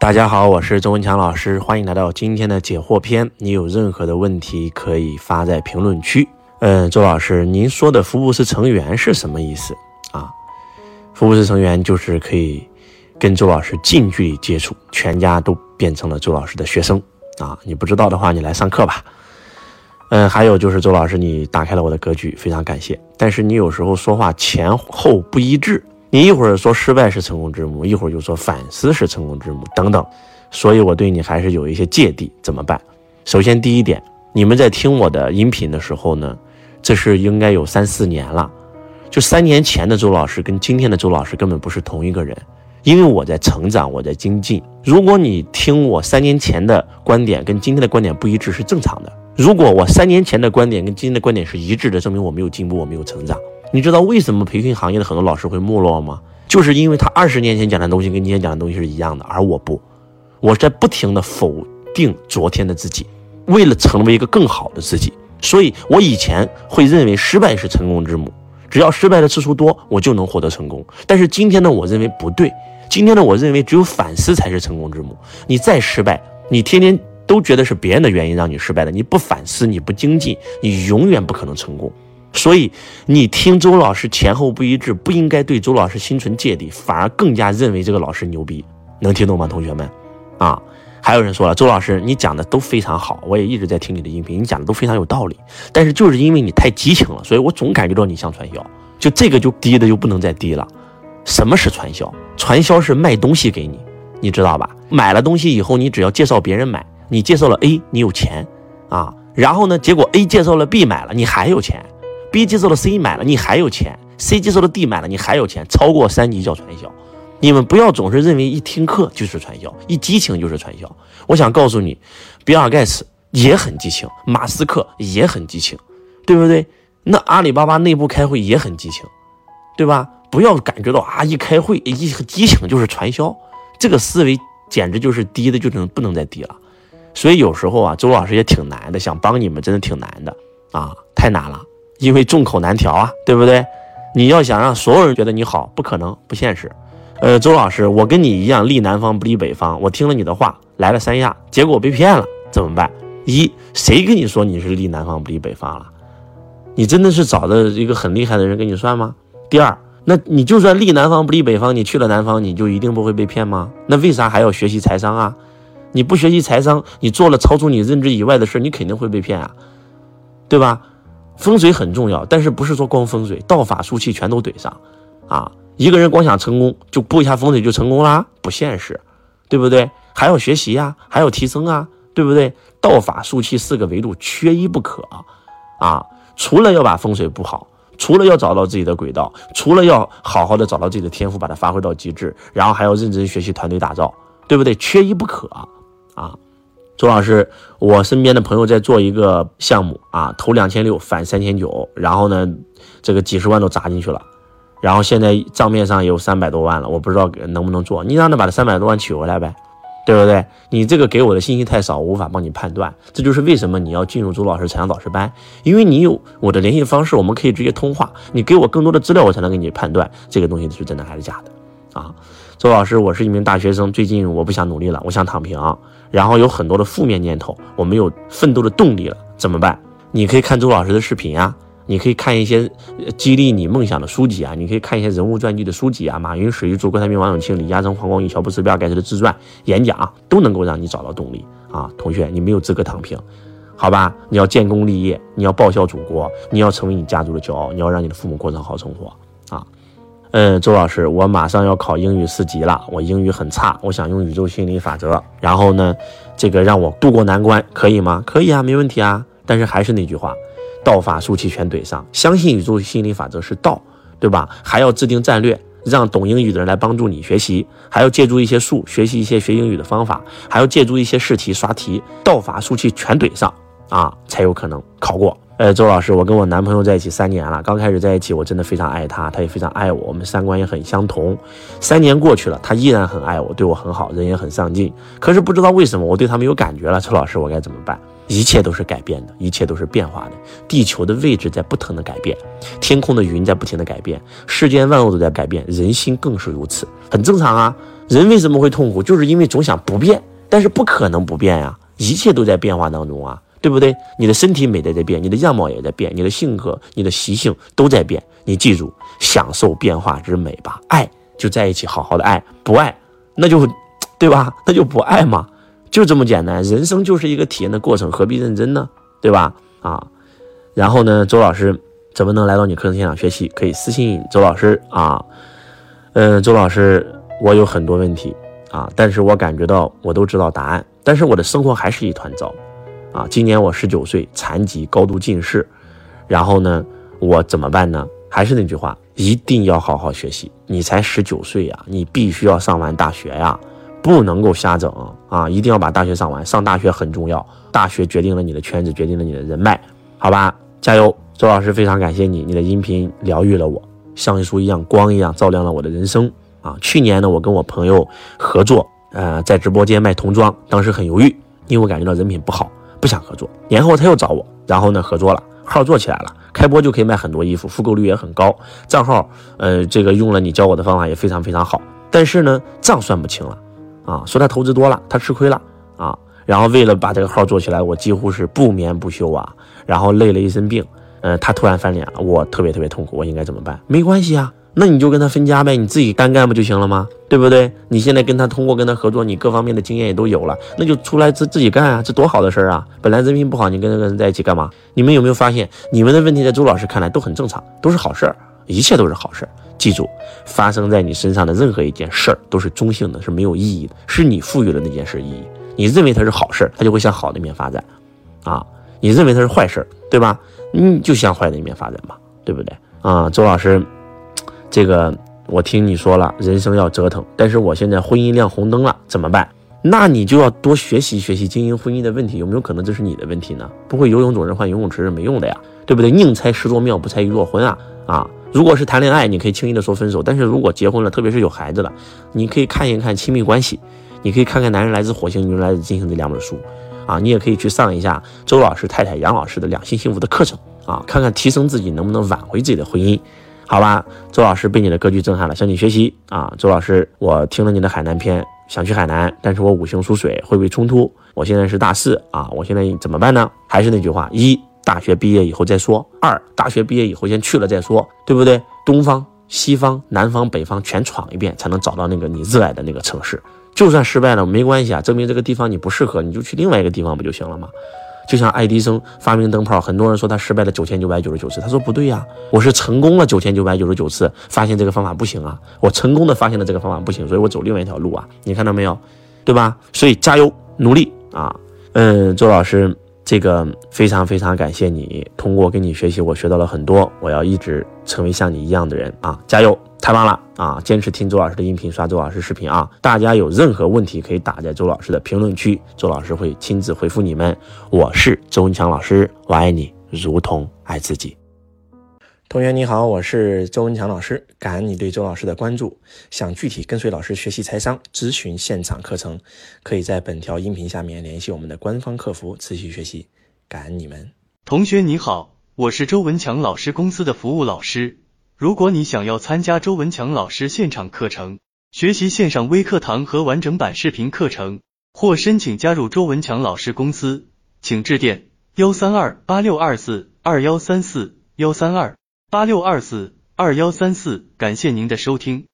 大家好，我是周文强老师，欢迎来到今天的解惑篇。你有任何的问题可以发在评论区。嗯，周老师，您说的福布斯成员是什么意思啊？福布斯成员就是可以跟周老师近距离接触，全家都变成了周老师的学生啊！你不知道的话，你来上课吧。嗯，还有就是周老师，你打开了我的格局，非常感谢。但是你有时候说话前后不一致。你一会儿说失败是成功之母，一会儿又说反思是成功之母，等等，所以我对你还是有一些芥蒂，怎么办？首先第一点，你们在听我的音频的时候呢，这是应该有三四年了，就三年前的周老师跟今天的周老师根本不是同一个人，因为我在成长，我在精进。如果你听我三年前的观点跟今天的观点不一致是正常的，如果我三年前的观点跟今天的观点是一致的，证明我没有进步，我没有成长。你知道为什么培训行业的很多老师会没落吗？就是因为他二十年前讲的东西跟今天讲的东西是一样的，而我不，我在不停的否定昨天的自己，为了成为一个更好的自己。所以我以前会认为失败是成功之母，只要失败的次数多，我就能获得成功。但是今天呢，我认为不对，今天呢，我认为只有反思才是成功之母。你再失败，你天天都觉得是别人的原因让你失败的，你不反思，你不精进，你永远不可能成功。所以你听周老师前后不一致，不应该对周老师心存芥蒂，反而更加认为这个老师牛逼，能听懂吗，同学们？啊，还有人说了，周老师你讲的都非常好，我也一直在听你的音频，你讲的都非常有道理，但是就是因为你太激情了，所以我总感觉到你像传销，就这个就低的就不能再低了。什么是传销？传销是卖东西给你，你知道吧？买了东西以后，你只要介绍别人买，你介绍了 A，你有钱啊，然后呢，结果 A 介绍了 B 买了，你还有钱。B 接受了 C 买了，你还有钱；C 接受了 D 买了，你还有钱。超过三级叫传销。你们不要总是认为一听课就是传销，一激情就是传销。我想告诉你，比尔盖茨也很激情，马斯克也很激情，对不对？那阿里巴巴内部开会也很激情，对吧？不要感觉到啊，一开会一激情就是传销，这个思维简直就是低的就能不能再低了。所以有时候啊，周老师也挺难的，想帮你们真的挺难的啊，太难了。因为众口难调啊，对不对？你要想让所有人觉得你好，不可能，不现实。呃，周老师，我跟你一样立南方不立北方，我听了你的话来了三亚，结果被骗了，怎么办？一，谁跟你说你是立南方不立北方了？你真的是找的一个很厉害的人给你算吗？第二，那你就算立南方不立北方，你去了南方，你就一定不会被骗吗？那为啥还要学习财商啊？你不学习财商，你做了超出你认知以外的事，你肯定会被骗啊，对吧？风水很重要，但是不是说光风水，道法术器全都怼上，啊，一个人光想成功就布一下风水就成功啦，不现实，对不对？还要学习呀，还要提升啊，对不对？道法术器四个维度缺一不可，啊，除了要把风水布好，除了要找到自己的轨道，除了要好好的找到自己的天赋，把它发挥到极致，然后还要认真学习团队打造，对不对？缺一不可，啊。周老师，我身边的朋友在做一个项目啊，投两千六返三千九，然后呢，这个几十万都砸进去了，然后现在账面上有三百多万了，我不知道能不能做。你让他把这三百多万取回来呗，对不对？你这个给我的信息太少，我无法帮你判断。这就是为什么你要进入周老师财商导师班，因为你有我的联系方式，我们可以直接通话。你给我更多的资料，我才能给你判断这个东西是真的还是假的啊。周老师，我是一名大学生，最近我不想努力了，我想躺平，然后有很多的负面念头，我没有奋斗的动力了，怎么办？你可以看周老师的视频啊，你可以看一些激励你梦想的书籍啊，你可以看一些人物传记的书籍啊，马云、史玉柱、郭台铭、王永庆、李嘉诚、黄光裕、乔布斯、比尔盖茨的自传、演讲，都能够让你找到动力啊。同学，你没有资格躺平，好吧？你要建功立业，你要报效祖国，你要成为你家族的骄傲，你要让你的父母过上好生活。嗯，周老师，我马上要考英语四级了，我英语很差，我想用宇宙心理法则，然后呢，这个让我渡过难关，可以吗？可以啊，没问题啊。但是还是那句话，道法术器全怼上，相信宇宙心理法则是道，对吧？还要制定战略，让懂英语的人来帮助你学习，还要借助一些术，学习一些学英语的方法，还要借助一些试题刷题，道法术器全怼上啊，才有可能考过。呃，周老师，我跟我男朋友在一起三年了。刚开始在一起，我真的非常爱他，他也非常爱我，我们三观也很相同。三年过去了，他依然很爱我，对我很好，人也很上进。可是不知道为什么，我对他没有感觉了。周老师，我该怎么办？一切都是改变的，一切都是变化的。地球的位置在不停的改变，天空的云在不停的改变，世间万物都在改变，人心更是如此，很正常啊。人为什么会痛苦？就是因为总想不变，但是不可能不变呀，一切都在变化当中啊，对不对？你的身体美在在变，你的样貌也在变，你的性格、你的习性都在变。你记住，享受变化之美吧。爱就在一起，好好的爱；不爱，那就，对吧？那就不爱嘛，就这么简单。人生就是一个体验的过程，何必认真呢？对吧？啊，然后呢，周老师怎么能来到你课程现场学习？可以私信周老师啊。嗯，周老师，我有很多问题啊，但是我感觉到我都知道答案，但是我的生活还是一团糟啊。今年我十九岁，残疾，高度近视，然后呢，我怎么办呢？还是那句话，一定要好好学习。你才十九岁呀，你必须要上完大学呀，不能够瞎整啊！一定要把大学上完，上大学很重要，大学决定了你的圈子，决定了你的人脉，好吧？加油，周老师，非常感谢你，你的音频疗愈了我。像一束一样光一样照亮了我的人生啊！去年呢，我跟我朋友合作，呃，在直播间卖童装，当时很犹豫，因为我感觉到人品不好，不想合作。年后他又找我，然后呢，合作了，号做起来了，开播就可以卖很多衣服，复购率也很高，账号，呃，这个用了你教我的方法也非常非常好。但是呢，账算不清了啊，说他投资多了，他吃亏了啊。然后为了把这个号做起来，我几乎是不眠不休啊，然后累了一身病。呃，他突然翻脸了，我特别特别痛苦，我应该怎么办？没关系啊，那你就跟他分家呗，你自己单干不就行了吗？对不对？你现在跟他通过跟他合作，你各方面的经验也都有了，那就出来自自己干啊，这多好的事儿啊！本来人品不好，你跟这个人在一起干嘛？你们有没有发现，你们的问题在周老师看来都很正常，都是好事儿，一切都是好事儿。记住，发生在你身上的任何一件事儿都是中性的，是没有意义的，是你赋予了那件事意义。你认为它是好事儿，它就会向好的一面发展，啊，你认为它是坏事儿，对吧？你就向坏的一面发展嘛，对不对啊？周老师，这个我听你说了，人生要折腾，但是我现在婚姻亮红灯了，怎么办？那你就要多学习学习经营婚姻的问题，有没有可能这是你的问题呢？不会游泳总是换游泳池是没用的呀，对不对？宁拆十座庙，不拆一座婚啊啊！如果是谈恋爱，你可以轻易的说分手，但是如果结婚了，特别是有孩子了，你可以看一看亲密关系，你可以看看《男人来自火星，女人来自金星》这两本书。啊，你也可以去上一下周老师太太杨老师的两性幸福的课程啊，看看提升自己能不能挽回自己的婚姻，好吧？周老师被你的格局震撼了，向你学习啊！周老师，我听了你的海南篇，想去海南，但是我五行属水，会不会冲突？我现在是大四啊，我现在怎么办呢？还是那句话，一大学毕业以后再说，二大学毕业以后先去了再说，对不对？东方、西方、南方、北方全闯一遍，才能找到那个你热爱的那个城市。就算失败了没关系啊，证明这个地方你不适合，你就去另外一个地方不就行了吗？就像爱迪生发明灯泡，很多人说他失败了九千九百九十九次，他说不对呀，我是成功了九千九百九十九次，发现这个方法不行啊，我成功的发现了这个方法不行，所以我走另外一条路啊，你看到没有，对吧？所以加油努力啊，嗯，周老师。这个非常非常感谢你，通过跟你学习，我学到了很多。我要一直成为像你一样的人啊！加油，太棒了啊！坚持听周老师的音频，刷周老师视频啊！大家有任何问题可以打在周老师的评论区，周老师会亲自回复你们。我是周文强老师，我爱你如同爱自己。同学你好，我是周文强老师，感恩你对周老师的关注。想具体跟随老师学习财商、咨询现场课程，可以在本条音频下面联系我们的官方客服持续学习。感恩你们。同学你好，我是周文强老师公司的服务老师。如果你想要参加周文强老师现场课程，学习线上微课堂和完整版视频课程，或申请加入周文强老师公司，请致电幺三二八六二四二幺三四幺三二。八六二四二幺三四，感谢您的收听。